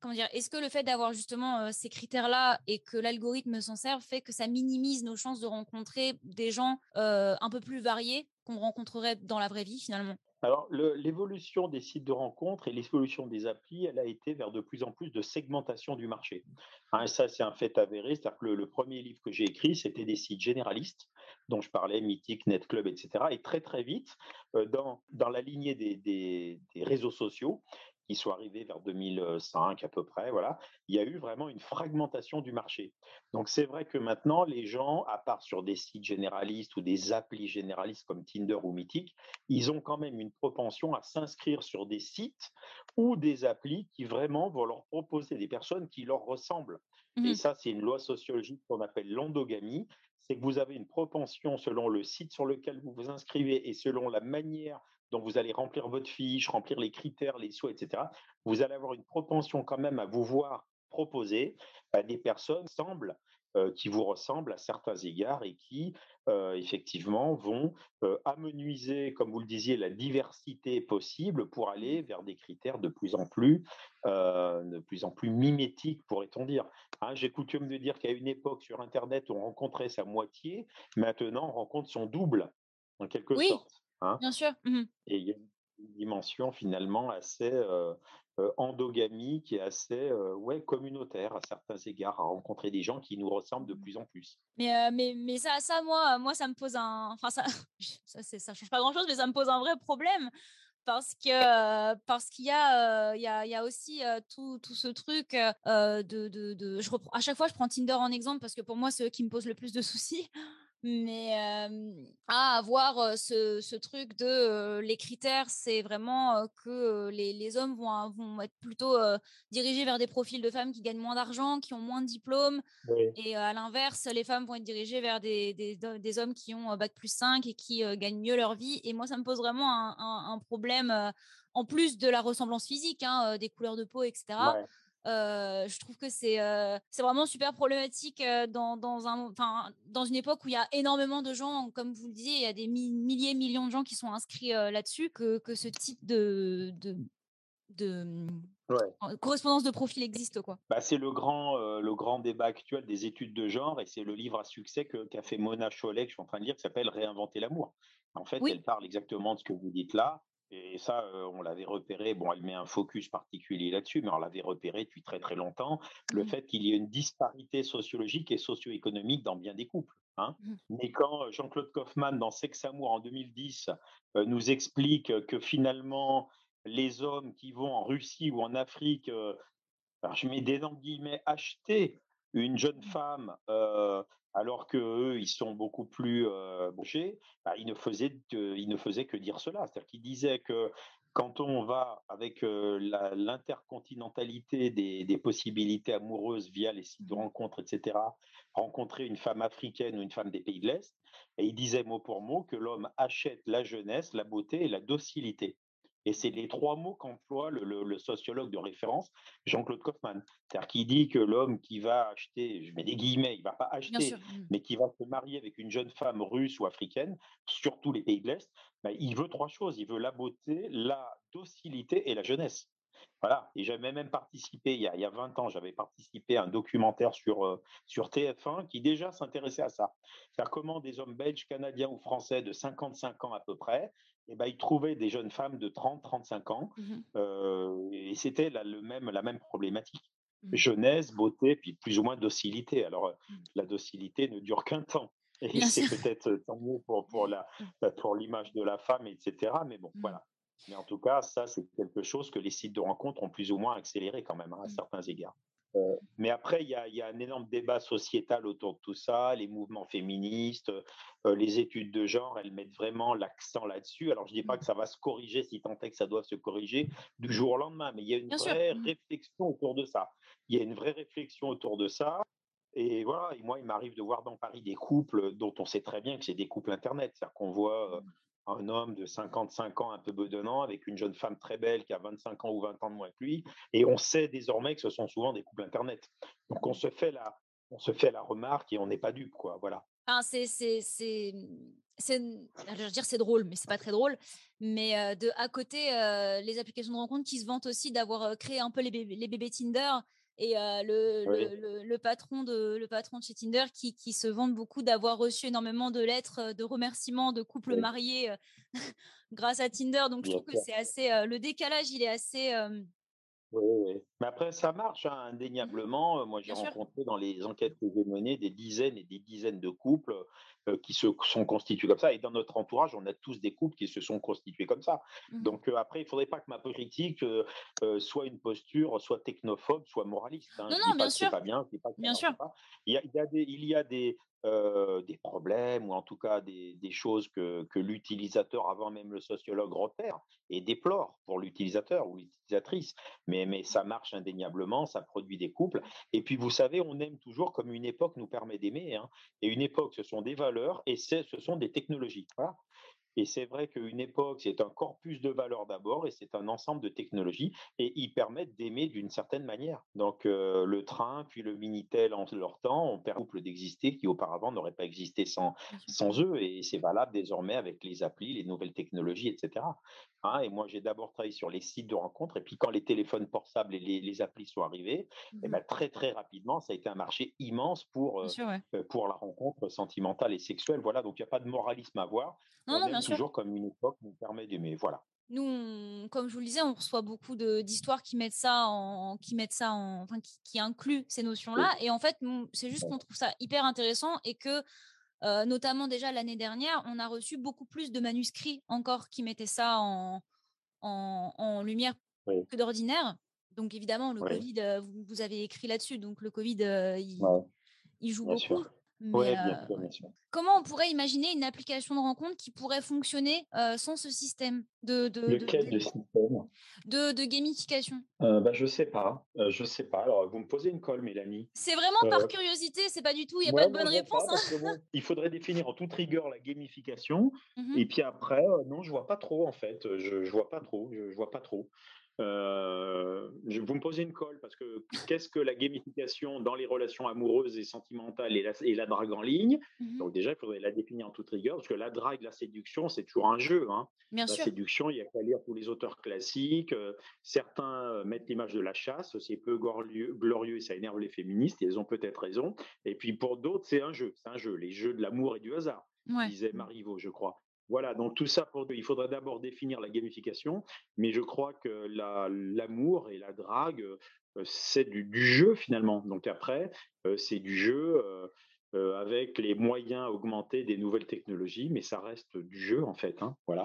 comment dire, est-ce que le fait d'avoir justement ces critères-là et que l'algorithme s'en serve fait que ça minimise nos chances de rencontrer des gens un peu plus variés qu'on rencontrerait dans la vraie vie finalement? Alors, l'évolution des sites de rencontres et l'évolution des applis, elle a été vers de plus en plus de segmentation du marché. Hein, ça, c'est un fait avéré. C'est-à-dire que le, premier livre que j'ai écrit, c'était des sites généralistes, dont je parlais, Mythique, NetClub, etc. Et très, très vite, euh, dans, dans la lignée des, des, réseaux sociaux, qui sont arrivés vers 2005 à peu près, voilà, il y a eu vraiment une fragmentation du marché. Donc c'est vrai que maintenant, les gens, à part sur des sites généralistes ou des applis généralistes comme Tinder ou Mythic, ils ont quand même une propension à s'inscrire sur des sites ou des applis qui vraiment vont leur proposer des personnes qui leur ressemblent. Et Mmh ça, c'est une loi sociologique qu'on appelle l'endogamie. C'est que vous avez une propension selon le site sur lequel vous vous inscrivez et selon la manière dont vous allez remplir votre fiche, remplir les critères, les souhaits, etc. Vous allez avoir une propension quand même à vous voir proposer à des personnes qui semblent euh, qui vous ressemblent à certains égards et qui, euh, effectivement, vont euh, amenuiser, comme vous le disiez, la diversité possible pour aller vers des critères de plus en plus, de plus en plus mimétiques, pourrait-on dire. Hein, J'ai coutume de dire qu'à une époque sur Internet, on rencontrait sa moitié, maintenant on rencontre son double, en quelque Oui, sorte. Hein? Bien sûr. Mmh et il y a une dimension finalement assez euh, euh, endogamie qui est assez euh, ouais, communautaire à certains égards, à rencontrer des gens qui nous ressemblent de plus en plus. Mais, heu, mais mais ça ça moi moi ça me pose un enfin ça [LAUGHS] ça ça change pas grand chose, mais ça me pose un vrai problème parce que, parce qu'il y a, il y a il y a aussi, tout tout ce truc, de de de je reprends à chaque fois je prends Tinder en exemple parce que pour moi c'est eux qui me posent le plus de soucis. Mais, à avoir, heu, ce ce truc de, les critères, c'est vraiment, que, les les hommes vont vont être plutôt, dirigés vers des profils de femmes qui gagnent moins d'argent, qui ont moins de diplômes Oui, et à l'inverse, les femmes vont être dirigées vers des des des hommes qui ont, heu, bac+5 et qui, gagnent mieux leur vie et moi, ça me pose vraiment un un un problème, en plus de la ressemblance physique, hein, des couleurs de peau et cetera. ouais. Heu, je trouve que c'est, heu, c'est vraiment super problématique, heu, dans dans un enfin, dans une époque où il y a énormément de gens, comme vous le disiez, il y a des mi milliers, millions de gens qui sont inscrits, là-dessus, que que ce type de de de, ouais. mmh, correspondance de profil existe, quoi. Bah, c'est le grand, euh, le grand débat actuel des études de genre et c'est le livre à succès que- qu'a fait Mona Chollet, que je suis en train de lire, qui s'appelle Réinventer l'amour. En fait, Oui, elle parle exactement de ce que vous dites là. Et ça, euh, on l'avait repéré. Bon, elle met un focus particulier là-dessus, mais on l'avait repéré depuis très très longtemps. Le mmh fait qu'il y ait une disparité sociologique et socio-économique dans bien des couples. hein. mh, Mais quand euh, Jean-Claude Kaufmann, dans Sex Amour en 2010, euh, nous explique que finalement, les hommes qui vont en Russie ou en Afrique euh, alors je mets d'énormes guillemets, acheter une jeune mmh, femme, alors qu'eux, ils sont beaucoup plus, heu, branchés, bah, il ne faisait que il ne que dire cela. C'est-à-dire qu'il disait que quand on va avec, l'intercontinentalité des des possibilités amoureuses via les sites de rencontres et cetera, rencontrer une femme africaine ou une femme des pays de l'Est et il disait mot pour mot que l'homme achète la jeunesse, la beauté et la docilité et c'est les 3 mots qu'emploie le le le sociologue de référence Jean-Claude Kaufmann. C'est-à-dire qu'il dit que l'homme qui va acheter, je mets des guillemets, il va pas acheter, mmh, mais qui va se marier avec une jeune femme russe ou africaine, surtout les pays de l'Est, bah, il veut trois choses. Il veut la beauté, la docilité et la jeunesse. Voilà. Et j'avais même participé, il y a, il y a 20 ans, j'avais participé à un documentaire sur, euh, sur TF1 qui déjà s'intéressait à ça. C'est-à-dire comment des hommes belges, canadiens ou français de 55 ans à peu près, eh ben, ils trouvaient des jeunes femmes de 30, 35 ans. mmh euh, et c'était la, le même, la même problématique mmh, jeunesse, beauté, puis plus ou moins docilité. Alors, heu, mmh. la docilité ne dure qu'un temps et c'est peut-être, heu, tant mieux pour pour la bah, pour l'image de la femme et cetera, mais bon, voilà. Mais en tout cas, ça, c'est quelque chose que les sites de rencontres ont plus ou moins accéléré quand même, hein, à certains égards. Mais après, il y a il y a un énorme débat sociétal autour de tout ça, les mouvements féministes, heu les études de genre, elles mettent vraiment l'accent là-dessus. Alors, je dis pas mmh. que ça va se corriger, si tant est que ça doit se corriger du jour au lendemain, mais il y a une Bien vraie mmh, réflexion autour de ça. Il y a une vraie réflexion autour de ça. Et voilà, et moi, il m'arrive de voir dans Paris des couples dont on sait très bien que c'est des couples internet. C'est-à-dire qu'on voit euh, mmh, un homme de 55 ans un peu bedonnant avec une jeune femme très belle qui a 25 ans ou 20 ans de moins que lui. Et on sait désormais que ce sont souvent des couples internet. Donc on se fait la, on se fait la remarque et on n'est pas dupe. Voilà. C'est c'est c'est, c'est dire c'est drôle, mais c'est pas très drôle. Mais, heu, de à côté, heu, les applications de rencontres qui se vantent aussi d'avoir, heu, créé un peu les les bébés Tinder et le Oui, le le le patron de le patron de chez Tinder qui qui se vante beaucoup d'avoir reçu énormément de lettres, de remerciements de couples oui, mariés, [LAUGHS] grâce à Tinder. Donc je trouve que c'est assez, le décalage il est assez, Oui, Mais après, ça marche hein, indéniablement. Moi, j'ai rencontré dans les enquêtes que j'ai menées des dizaines et des dizaines de couples qui se sont constitués comme ça. Et dans notre entourage, on a tous des couples qui se sont constitués comme ça. Mmh Donc après, il ne faudrait pas que ma critique soit une posture, soit technophobe, soit moraliste. Hein. Non, non, bien sûr. Pas bien, pas bien sûr. Il y, a, il, y a des, il y a des, des problèmes ou en tout cas des, des choses que, que l'utilisateur, avant même le sociologue, repère et déplore pour l'utilisateur ou l'utilisatrice. Mais, mais ça marche indéniablement, ça produit des couples. Et puis, vous savez, on aime toujours comme une époque nous permet d'aimer. Hein. Et une époque, ce sont des valeurs et ce sont des technologies. Et c'est vrai qu'une époque, c'est un corpus de valeurs d'abord et c'est un ensemble de technologies et ils permettent d'aimer d'une certaine manière. Donc euh, le train, puis le Minitel en leur temps ont permis d'exister qui auparavant n'auraient pas existé sans, sans eux et c'est valable désormais avec les applis, les nouvelles technologies, etc. Hein, et moi, j'ai d'abord travaillé sur les sites de rencontres et puis quand les téléphones portables et les, applis sont arrivés, et eh mmh ben, très très rapidement, ça a été un marché immense pour, euh, euh, pour la rencontre sentimentale et sexuelle. Voilà, donc il n'y a pas de moralisme à voir. Non, non, bien toujours comme une époque nous permet d'aimer. Voilà. Nous, comme je vous le disais, on reçoit beaucoup d'histoires qui mettent ça en, qui mettent ça en, enfin, qui, incluent ces notions-là. Et en fait, c'est juste qu'on trouve ça hyper intéressant et que, euh, notamment déjà l'année dernière, on a reçu beaucoup plus de manuscrits encore qui mettaient ça en, en, lumière que d'ordinaire. Donc évidemment, le Covid, euh, vous, avez écrit là-dessus, donc le Covid, euh, il, joue beaucoup. Bien sûr, Comment on pourrait imaginer une application de rencontre qui pourrait fonctionner sans ce système de, de, Lequel de, système? de, de gamification? Bah, Je ne sais pas. je sais pas. Alors, vous me posez une colle, Mélanie. C'est vraiment par curiosité, c'est pas du tout, il n'y a pas de bonne réponse. Hein. il faudrait définir en toute rigueur la gamification. Mmh et puis après, non, je vois pas trop, en fait. Je ne vois pas trop. Je, je vois pas trop. Euh, vous me posez une colle parce que qu'est-ce que la gamification dans les relations amoureuses et sentimentales et la, et la drague en ligne? Mmh Donc déjà, il faudrait la définir en toute rigueur parce que la drague, la séduction, c'est toujours un jeu. Hein. Bien la séduction, il y a qu'à lire tous les auteurs classiques. Euh, certains euh, mettent l'image de la chasse, c'est peu glorieux, glorieux et ça énerve les féministes et elles ont peut-être raison. Et puis pour d'autres, c'est un jeu, c'est un jeu, les jeux de l'amour et du hasard, disait Marivaux, je crois. Voilà, donc tout ça, pour, il faudrait d'abord définir la gamification, mais je crois que l'amour et la drague, euh, c'est du, jeu finalement. Donc après, euh, c'est du jeu euh, avec les moyens augmentés des nouvelles technologies, mais ça reste du jeu en fait. Hein, voilà.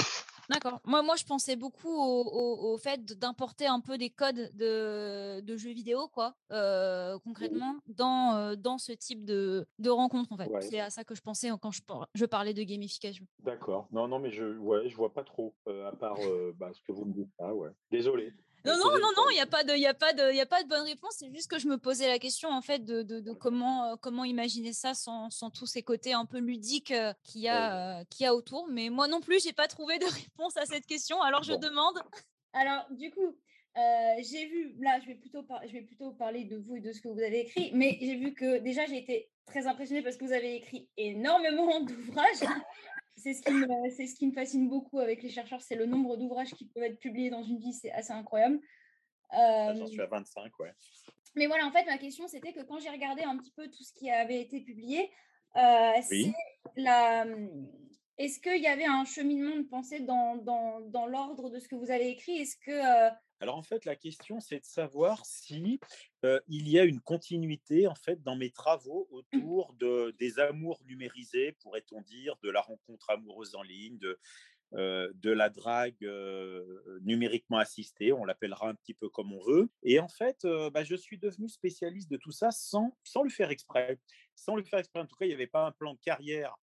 D'accord. Moi, moi, je pensais beaucoup au, fait d'importer un peu des codes de, jeux vidéo, quoi, euh, concrètement, dans, euh, dans ce type de, de rencontre, en fait. C'est à ça que je pensais quand je, je parlais de gamification. D'accord. Non, non, mais je, ouais, je vois pas trop, euh, à part bah, ce que vous me dites là, ouais. Désolé. Non, non, non, non, il n'y a, pas de, y a, pas de, y a pas de bonne réponse. C'est juste que je me posais la question, en fait, de, de, comment, euh, comment imaginer ça sans, sans, tous ces côtés un peu ludiques euh, qu'il y, a, euh, y a autour. Mais moi non plus, j'ai pas trouvé de [LAUGHS] réponse à cette question. Alors, je demande. Alors, du coup, j'ai vu, là, je vais, plutôt je vais plutôt parler de vous et de ce que vous avez écrit, mais j'ai vu que déjà, j'ai été très impressionnée parce que vous avez écrit énormément [LAUGHS] d'ouvrages c'est ce, qui me, c'est ce qui me fascine beaucoup avec les chercheurs, c'est le nombre d'ouvrages qui peuvent être publiés dans une vie, c'est assez incroyable. Ah, j'en suis à 25, ouais. Mais voilà, en fait, ma question, c'était que quand j'ai regardé un petit peu tout ce qui avait été publié, euh, c'est la... est-ce qu'il y avait un cheminement de pensée dans, dans, dans l'ordre de ce que vous avez écrit? Est-ce que euh, alors en fait, la question, c'est de savoir si il y a une continuité en fait dans mes travaux mmh. autour de, des amours numérisés, pourrait-on dire, de la rencontre amoureuse en ligne, de, de la drague numériquement assistée, on l'appellera un petit peu comme on veut. Et en fait, bah, je suis devenu spécialiste de tout ça sans, sans le faire exprès. Sans le faire exprès, en tout cas, il n'y avait pas un plan de carrière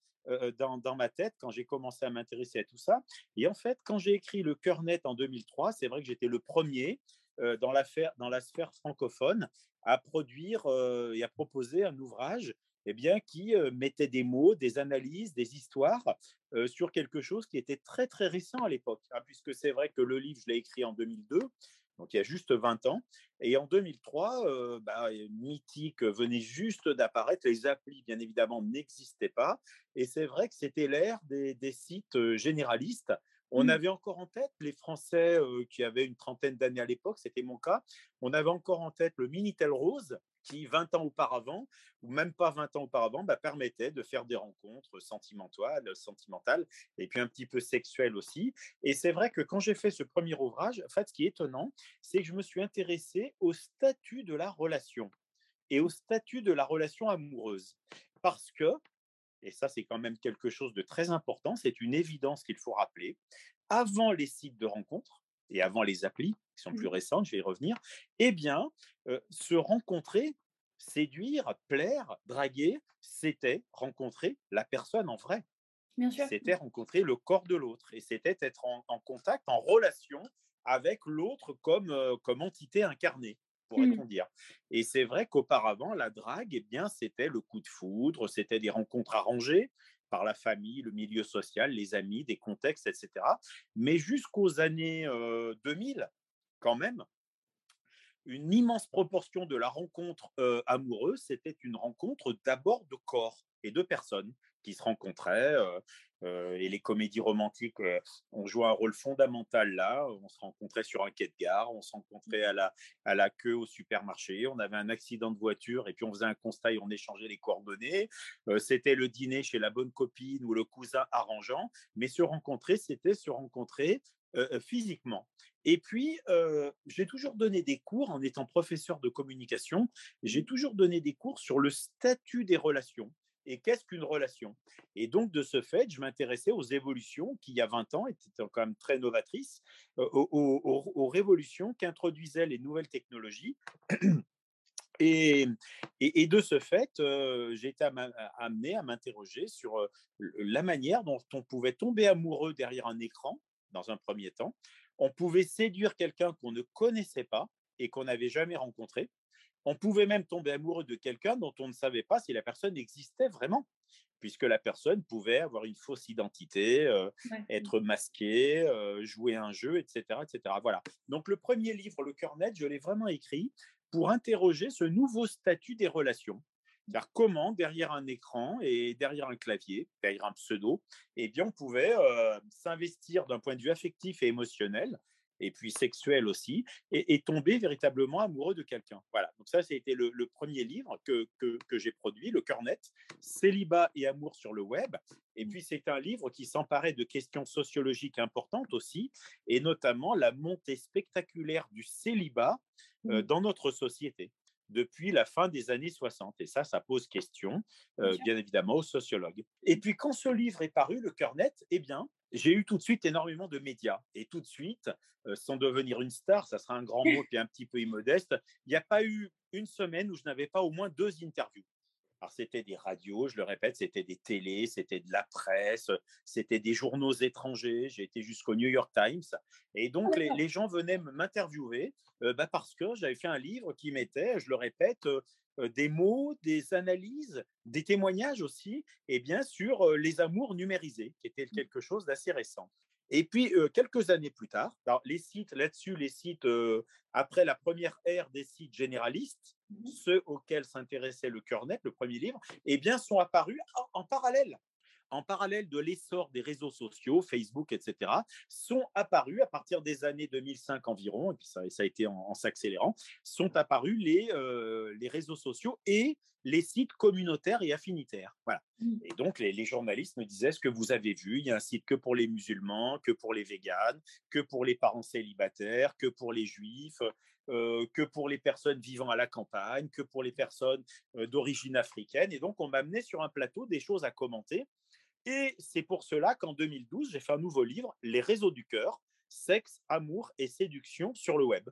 dans, ma tête quand j'ai commencé à m'intéresser à tout ça. Et en fait, quand j'ai écrit Le Cœur Net en 2003, c'est vrai que j'étais le premier dans, dans la sphère francophone à produire et à proposer un ouvrage eh bien, qui mettait des mots, des analyses, des histoires sur quelque chose qui était très très récent à l'époque, hein, puisque c'est vrai que le livre, je l'ai écrit en 2002, donc il y a juste 20 ans. Et en 2003, euh, bah, Mythique venait juste d'apparaître, les applis, bien évidemment, n'existaient pas. Et c'est vrai que c'était l'ère des, sites généralistes On mmh. avait encore en tête les Français qui avaient une trentaine d'années à l'époque, c'était mon cas. On avait encore en tête le Minitel Rose, qui 20 ans auparavant, ou même pas 20 ans auparavant, bah, permettait de faire des rencontres sentimentales, sentimentales, et puis un petit peu sexuelles aussi. Et c'est vrai que quand j'ai fait ce premier ouvrage, en fait, ce qui est étonnant, c'est que je me suis intéressé au statut de la relation et au statut de la relation amoureuse. Parce que, et ça c'est quand même quelque chose de très important, c'est une évidence qu'il faut rappeler, avant les sites de rencontres et avant les applis, qui sont plus mmh. récentes, je vais y revenir, eh bien, se rencontrer, séduire, plaire, draguer, c'était rencontrer la personne en vrai. C'était rencontrer le corps de l'autre et c'était être en, contact, en relation avec l'autre comme, comme entité incarnée pourrait-on mmh. dire. Et c'est vrai qu'auparavant, la drague, eh bien, c'était le coup de foudre, c'était des rencontres arrangées par la famille, le milieu social, les amis, des contextes, etc. Mais jusqu'aux années 2000, quand même, une immense proportion de la rencontre amoureuse, c'était une rencontre d'abord de corps et de personnes qui se rencontraient. et les comédies romantiques ont joué un rôle fondamental là. On se rencontrait sur un quai de gare, on se rencontrait à la, à la queue au supermarché, on avait un accident de voiture et puis on faisait un constat et on échangeait les coordonnées. c'était le dîner chez la bonne copine ou le cousin arrangeant. Mais se rencontrer, c'était se rencontrer physiquement. Et puis, j'ai toujours donné des cours en étant professeur de communication. J'ai toujours donné des cours sur le statut des relations et qu'est-ce qu'une relation? Et donc, de ce fait, je m'intéressais aux évolutions qui, il y a 20 ans, étaient quand même très novatrices, aux, révolutions qu'introduisaient les nouvelles technologies. [CLEARS THROAT] Et, de ce fait, j'ai été amené à m'interroger sur la manière dont on pouvait tomber amoureux derrière un écran, dans un premier temps. On pouvait séduire quelqu'un qu'on ne connaissait pas et qu'on n'avait jamais rencontré. On pouvait même tomber amoureux de quelqu'un dont on ne savait pas si la personne existait vraiment, puisque la personne pouvait avoir une fausse identité, euh, être masquée, euh, jouer un jeu, etc., etc. Voilà. Donc le premier livre, Le cœur net, je l'ai vraiment écrit pour interroger ce nouveau statut des relations. C'est-à-dire comment, derrière un écran et derrière un clavier, derrière un pseudo, eh bien, on pouvait euh, s'investir d'un point de vue affectif et émotionnel et puis sexuel aussi, et, tomber véritablement amoureux de quelqu'un. Voilà, donc ça, c'était le, le premier livre que, que, j'ai produit, Le Cœur Net, Célibat et amour sur le web. Et mmh. puis, c'est un livre qui s'emparait de questions sociologiques importantes aussi, et notamment la montée spectaculaire du célibat euh, mmh. dans notre société depuis la fin des années 60. Et ça, ça pose question, euh, bien évidemment, aux sociologues. Et puis, quand ce livre est paru, Le Cœur Net, eh bien, j'ai eu tout de suite énormément de médias. Et tout de suite, euh, sans devenir une star, ça sera un grand mot [LAUGHS] et un petit peu immodeste, il n'y a pas eu une semaine où je n'avais pas au moins deux interviews. Alors, c'était des radios, je le répète, c'était des télés, c'était de la presse, c'était des journaux étrangers. J'ai été jusqu'au New York Times. Et donc, les, gens venaient m'interviewer euh, bah, parce que j'avais fait un livre qui mettait, je le répète, euh, euh, des mots, des analyses, des témoignages aussi, et bien sûr les amours numérisés, qui était mmh. quelque chose d'assez récent. Et puis, quelques années plus tard, les sites là-dessus, les sites, après la première ère des sites généralistes, mmh ceux auxquels s'intéressait le cœur net, le premier livre, eh bien, sont apparus en parallèle en parallèle de l'essor des réseaux sociaux, Facebook, etc., sont apparus à partir des années 2005 environ, et puis ça, ça a été en, s'accélérant, sont apparus les, euh, les réseaux sociaux et les sites communautaires et affinitaires. Voilà. Mmh. Et donc, les, journalistes me disaient ce que vous avez vu, il y a un site que pour les musulmans, que pour les véganes, que pour les parents célibataires, que pour les juifs, euh, que pour les personnes vivant à la campagne, que pour les personnes euh, d'origine africaine. Et donc, on m'a amené sur un plateau des choses à commenter. Et c'est pour cela qu'en 2012, j'ai fait un nouveau livre, Les réseaux du cœur, sexe, amour et séduction sur le web.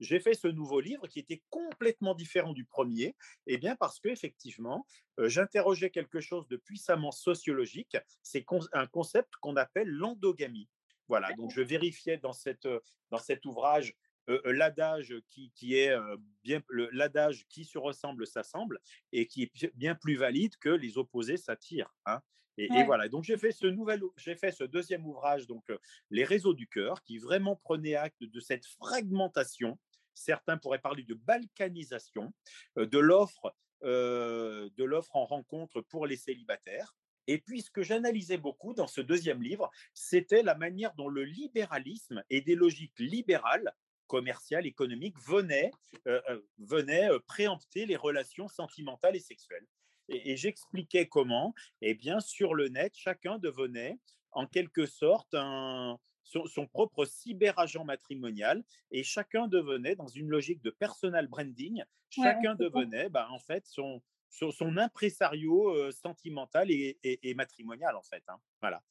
J'ai fait ce nouveau livre qui était complètement différent du premier, et eh bien parce qu'effectivement, euh, j'interrogeais quelque chose de puissamment sociologique, c'est un concept qu'on appelle l'endogamie. Voilà, donc je vérifiais dans, cette, dans cet ouvrage euh, euh, l'adage qui, qui, est bien l'adage qui se ressemble s'assemble et qui est bien plus valide que les opposés s'attirent. Hein. Et, voilà. Donc j'ai fait ce nouvel, j'ai fait ce deuxième ouvrage, donc les réseaux du cœur, qui vraiment prenait acte de cette fragmentation. Certains pourraient parler de balkanisation de l'offre, de l'offre en rencontre pour les célibataires. Et puis, ce que j'analysais beaucoup dans ce deuxième livre, c'était la manière dont le libéralisme et des logiques libérales commerciales, économiques venaient, euh, euh, venaient euh, préempter les relations sentimentales et sexuelles. Et, j'expliquais comment, eh bien, sur le net, chacun devenait en quelque sorte un, son, propre cyberagent matrimonial et chacun devenait, dans une logique de personal branding, chacun devenait bah, en fait son, son, impresario sentimental et, matrimonial, en fait. Hein. Voilà.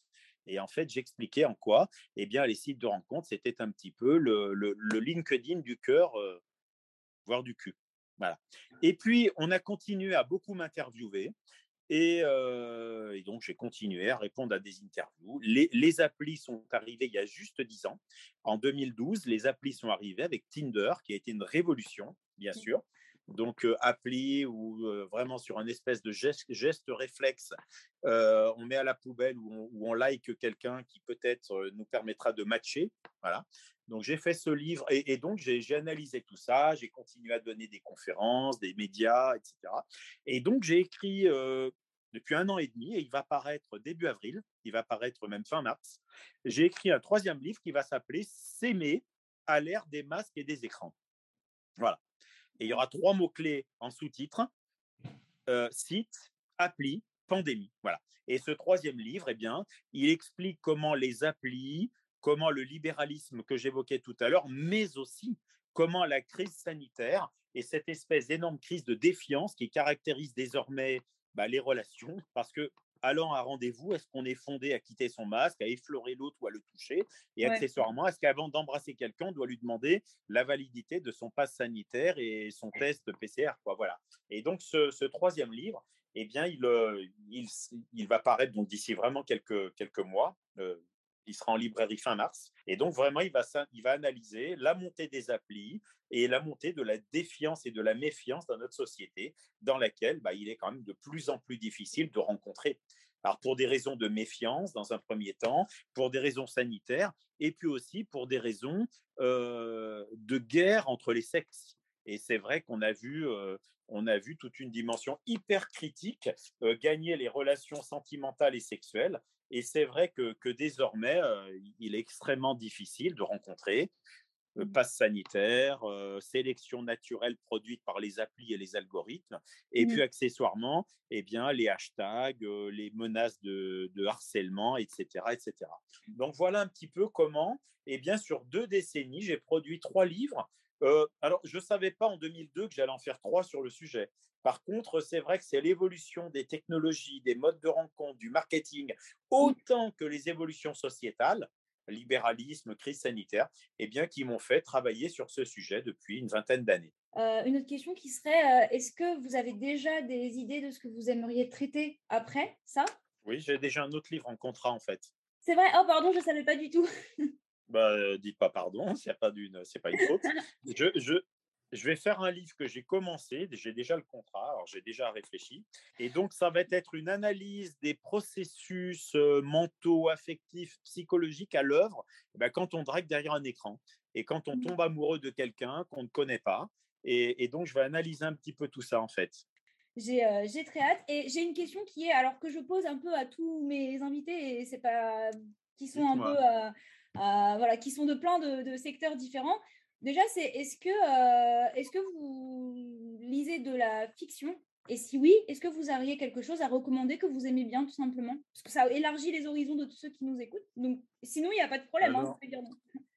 Et en fait, j'expliquais en quoi, eh bien, les sites de rencontres, c'était un petit peu le, le, LinkedIn du cœur, voire du cul. Voilà. Et puis, on a continué à beaucoup m'interviewer. Et, donc, j'ai continué à répondre à des interviews. Les, les, applis sont arrivées il y a juste 10 ans. En 2012, les applis sont arrivées avec Tinder, qui a été une révolution, bien mmh. sûr donc appli ou vraiment sur un espèce de geste, réflexe, on met à la poubelle ou on, like quelqu'un qui peut-être nous permettra de matcher. Voilà. Donc j'ai fait ce livre et, donc j'ai analysé tout ça, j'ai continué à donner des conférences, des médias, etc. Et donc j'ai écrit depuis un an et demi et il va paraître début avril, il va paraître même fin mars. J'ai écrit un troisième livre qui va s'appeler S'aimer à l'ère des masques et des écrans. Voilà. Et il y aura trois mots-clés en sous-titre euh, site, appli, pandémie. Voilà. Et ce troisième livre, eh bien, il explique comment les applis, comment le libéralisme que j'évoquais tout à l'heure, mais aussi comment la crise sanitaire et cette espèce d'énorme crise de défiance qui caractérise désormais bah, les relations, parce que allant à rendez-vous, est-ce qu'on est fondé à quitter son masque, à effleurer l'autre ou à le toucher Et accessoirement, est-ce qu'avant d'embrasser quelqu'un, on doit lui demander la validité de son passe sanitaire et son test PCR quoi, voilà. Et donc, ce, troisième livre, eh bien, il, euh, il, il va paraître d'ici vraiment quelques, quelques mois. Euh, il sera en librairie fin mars. Et donc, vraiment, il va, il va analyser la montée des applis et la montée de la défiance et de la méfiance dans notre société, dans laquelle bah, il est quand même de plus en plus difficile de rencontrer. Alors, pour des raisons de méfiance, dans un premier temps, pour des raisons sanitaires, et puis aussi pour des raisons euh, de guerre entre les sexes. Et c'est vrai qu'on a vu, euh, a vu toute une dimension hyper critique euh, gagner les relations sentimentales et sexuelles et c'est vrai que, désormais, il est extrêmement difficile de rencontrer mmh. passe sanitaire, sélection naturelle produite par les applis et les algorithmes, et mmh. puis accessoirement, eh bien, les hashtags, les menaces de, harcèlement, etc., etc. Donc voilà un petit peu comment, eh bien, sur deux décennies, j'ai produit trois livres. Alors, je ne savais pas en 2002 que j'allais en faire trois sur le sujet. Par contre, c'est vrai que c'est l'évolution des technologies, des modes de rencontre, du marketing, autant que les évolutions sociétales, libéralisme, crise sanitaire, eh bien, qui m'ont fait travailler sur ce sujet depuis une vingtaine d'années. Euh, une autre question qui serait, euh, est-ce que vous avez déjà des idées de ce que vous aimeriez traiter après ça? Oui, j'ai déjà un autre livre en contrat en fait. C'est vrai? Oh pardon, je ne savais pas du tout. [LAUGHS] bah, euh, dites pas pardon, c'est pas d'une, c'est pas une faute. [LAUGHS] je, je, je vais faire un livre que j'ai commencé, j'ai déjà le contrat, alors j'ai déjà réfléchi. Et donc, ça va être une analyse des processus euh, mentaux, affectifs, psychologiques à l'œuvre ben, quand on drague derrière un écran et quand on mmh. tombe amoureux de quelqu'un qu'on ne connaît pas. Et, donc, je vais analyser un petit peu tout ça, en fait. Euh, j'ai très hâte. Et j'ai une question qui est, alors que je pose un peu à tous mes invités, et c'est pas qui sont un peu, euh, voilà, qui sont de plein de secteurs différents. Déjà, c'est est-ce que, euh, est-ce que vous lisez de la fiction? Et si oui, est-ce que vous auriez quelque chose à recommander que vous aimez bien, tout simplement? Parce que ça élargit les horizons de tous ceux qui nous écoutent. Donc, sinon, il n'y a pas de problème. Hein,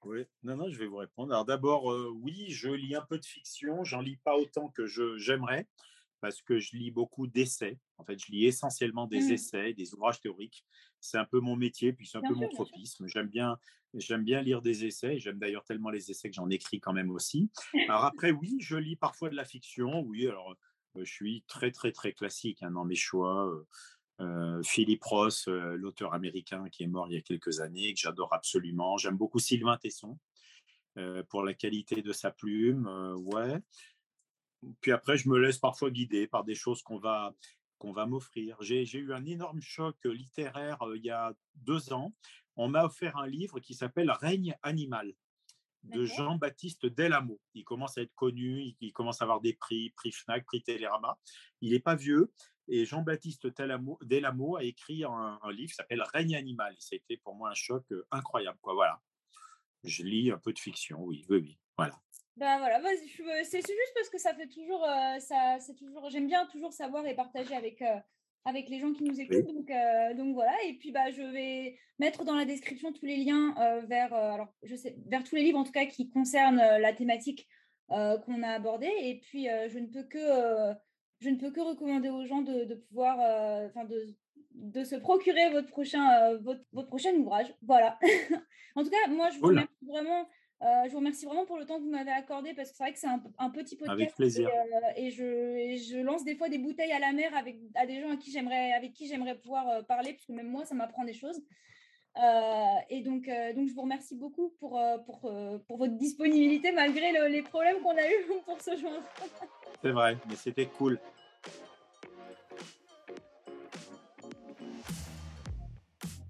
oui, non, non, je vais vous répondre. Alors d'abord, euh, oui, je lis un peu de fiction. J'en lis pas autant que je, j'aimerais parce que je lis beaucoup d'essais. En fait, je lis essentiellement des mmh. essais, des ouvrages théoriques. C'est un peu mon métier, puis c'est un peu mon tropisme. J'aime bien, j'aime bien lire des essais. J'aime d'ailleurs tellement les essais que j'en écris quand même aussi. Alors [LAUGHS] après, oui, je lis parfois de la fiction. Oui, alors euh, je suis très, très, très classique hein, dans mes choix. Euh, euh Philippe Ross, euh, l'auteur américain qui est mort il y a quelques années, que j'adore absolument. J'aime beaucoup Sylvain Tesson pour la qualité de sa plume. ouais. Puis après, je me laisse parfois guider par des choses qu'on va, qu'on va m'offrir. J'ai eu un énorme choc littéraire il y a deux ans. On m'a offert un livre qui s'appelle Règne animal de Jean-Baptiste Delamo. Il commence à être connu, il, commence à avoir des prix, prix FNAC, prix Télérama. Il n'est pas vieux. Et Jean-Baptiste Delamo a écrit un, livre qui s'appelle Règne animal. Et ça a été pour moi un choc euh, incroyable. Quoi. Voilà. Je lis un peu de fiction, oui, oui, oui. Voilà. Ben voilà, c'est juste parce que ça fait toujours, euh, ça, c'est toujours, j'aime bien toujours savoir et partager avec, euh, avec les gens qui nous écoutent. Donc, euh, donc voilà. Et puis bah, je vais mettre dans la description tous les liens vers, alors je sais, vers tous les livres en tout cas qui concernent la thématique qu'on a abordée. Et puis je ne peux que, je ne peux que recommander aux gens de, de pouvoir, enfin de, de se procurer votre prochain, votre, votre prochain ouvrage. Voilà. [LAUGHS] en tout cas, moi je vous remercie vraiment je vous remercie vraiment pour le temps que vous m'avez accordé parce que c'est vrai que c'est un, petit podcast. Avec plaisir. Et, euh, je, lance des fois des bouteilles à la mer avec à des gens à qui j'aimerais, avec qui j'aimerais pouvoir euh, parler parce que même moi, ça m'apprend des choses. et donc, donc, je vous remercie beaucoup pour, pour, pour votre disponibilité malgré les problèmes qu'on a eu [LAUGHS] pour ce jour. c'est vrai, mais c'était cool.